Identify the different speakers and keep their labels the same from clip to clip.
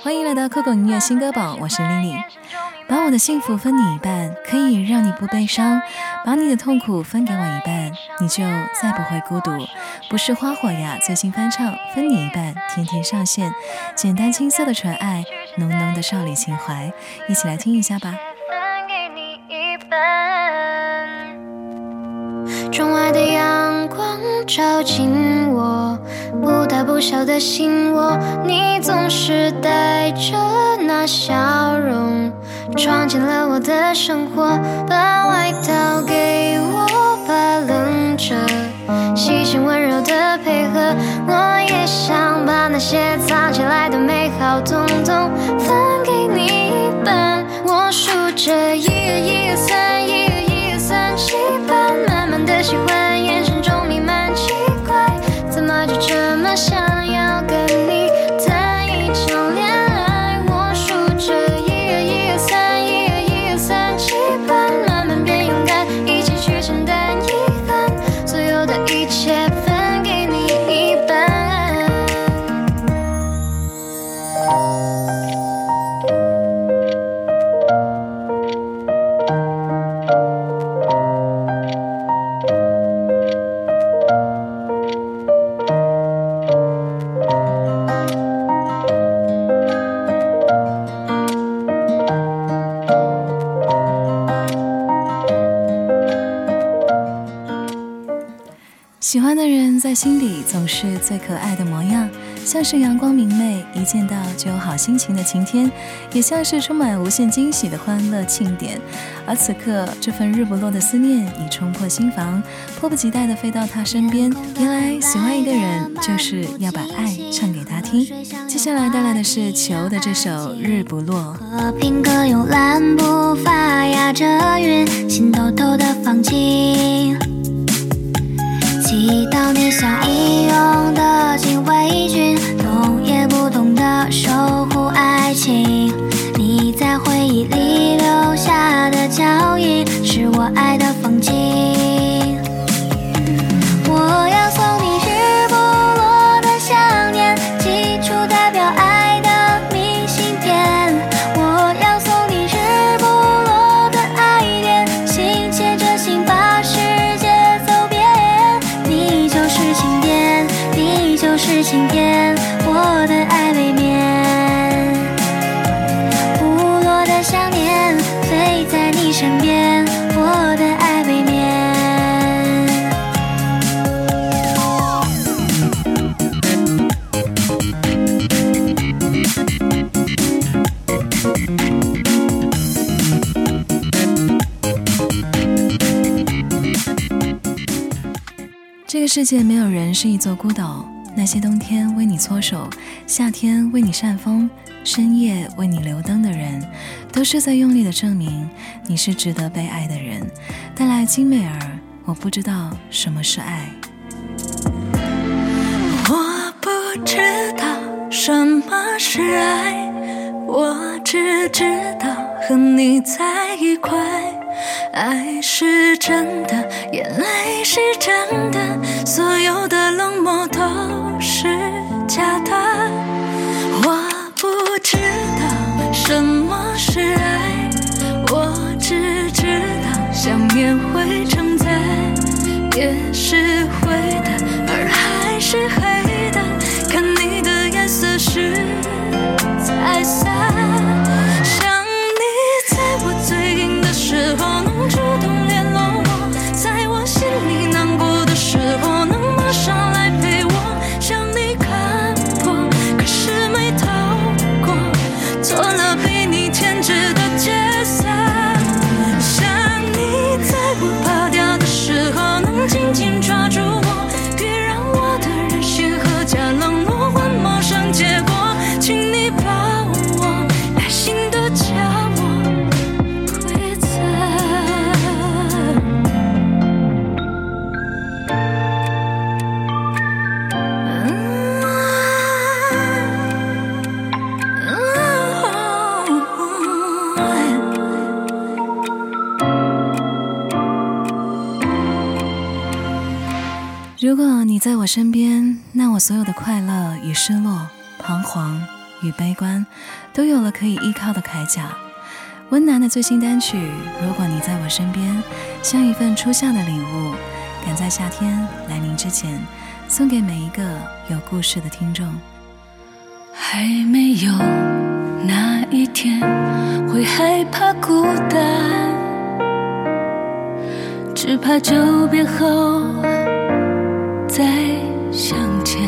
Speaker 1: 欢迎来到酷狗音乐新歌榜，我是 Lily。把我的幸福分你一半，可以让你不悲伤；把你的痛苦分给我一半，你就再不会孤独。不是花火呀，最新翻唱，分你一半，天天上线。简单青涩的纯爱，浓浓的少女情怀，一起来听一下吧。
Speaker 2: 窗外的阳光照进我不大不小的心窝，你总是带着那笑容闯进了我的生活，把外套给我，把冷着，细心温柔的配合，我也想把那些藏起来的美好统统喜欢的
Speaker 1: 人在心里总是最可爱的模样，像是阳光明媚，一见到就有好心情的晴天，也像是充满无限惊喜的欢乐庆典。而此刻，这份日不落的思念已冲破心房，迫不及待地飞到他身边。原来喜欢一个人，就是要把爱唱给他听。接下来带来的是球的这首《日不落》。
Speaker 2: 和平鸽慵懒步伐压着云，心偷偷的放晴。我爱的风景。
Speaker 1: 这个世界没有人是一座孤岛，那些冬天为你搓手，夏天为你扇风，深夜为你留灯的人，都是在用力的证明你是值得被爱的人。带来金美儿，我不知道什么是爱。
Speaker 3: 我不知道什么是爱，我只知道和你在一块。爱是真的，眼泪是真的，所有的冷漠都是假的。你在我
Speaker 1: 身边，那我所有的快乐与失落、彷徨与悲观，都有了可以依靠的铠甲。温岚的最新单曲《如果你在我身边》，像一份初夏的礼物，赶在夏天来临之前，送给每一个有故事的听众。
Speaker 3: 还没有那一天，会害怕孤单，只怕久别后再相见，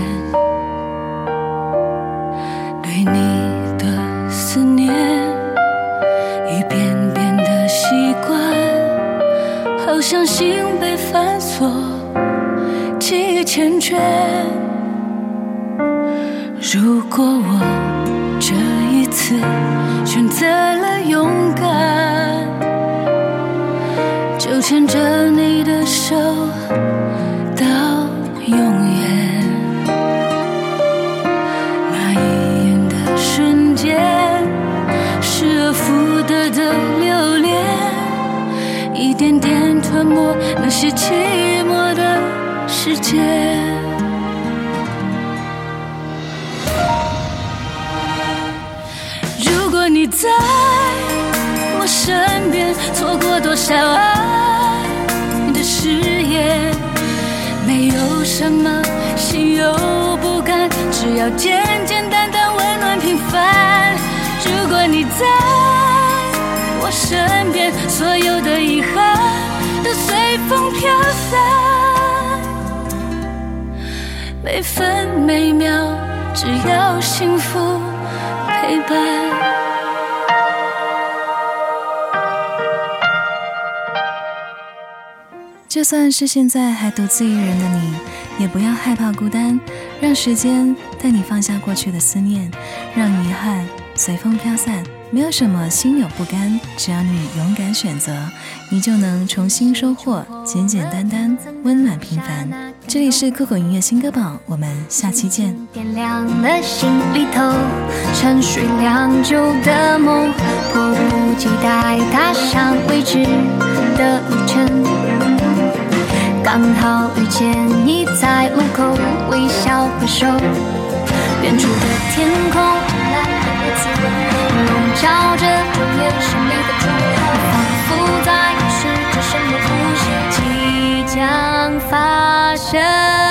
Speaker 3: 对你的思念一遍遍的习惯。好像心被反锁，记忆缱绻。如果我这一次选择了勇敢，就牵着你的手点点。吞没那些寂寞的世界。如果你在我身边，错过多少爱的誓言，没有什么心有不甘，只要简简单单、温暖平凡。如果你在我身边，所有的遗憾。都随风飘散，每分每秒，只要幸福陪伴。
Speaker 1: 就算是现在还独自一人的你，也不要害怕孤单，让时间带你放下过去的思念，让遗憾随风飘散。没有什么心有不甘，只要你勇敢选择，你就能重新收获简简单单、温暖平凡。这里是酷狗音乐新歌榜，我们下期见。
Speaker 2: 点亮了心里头沉睡良久的梦，迫不及待踏上未知的旅程。刚好遇见你在路口微笑挥手，远处的天空蓝笼罩着昼夜神秘的祝福，仿佛在暗示着什么故事即将发生。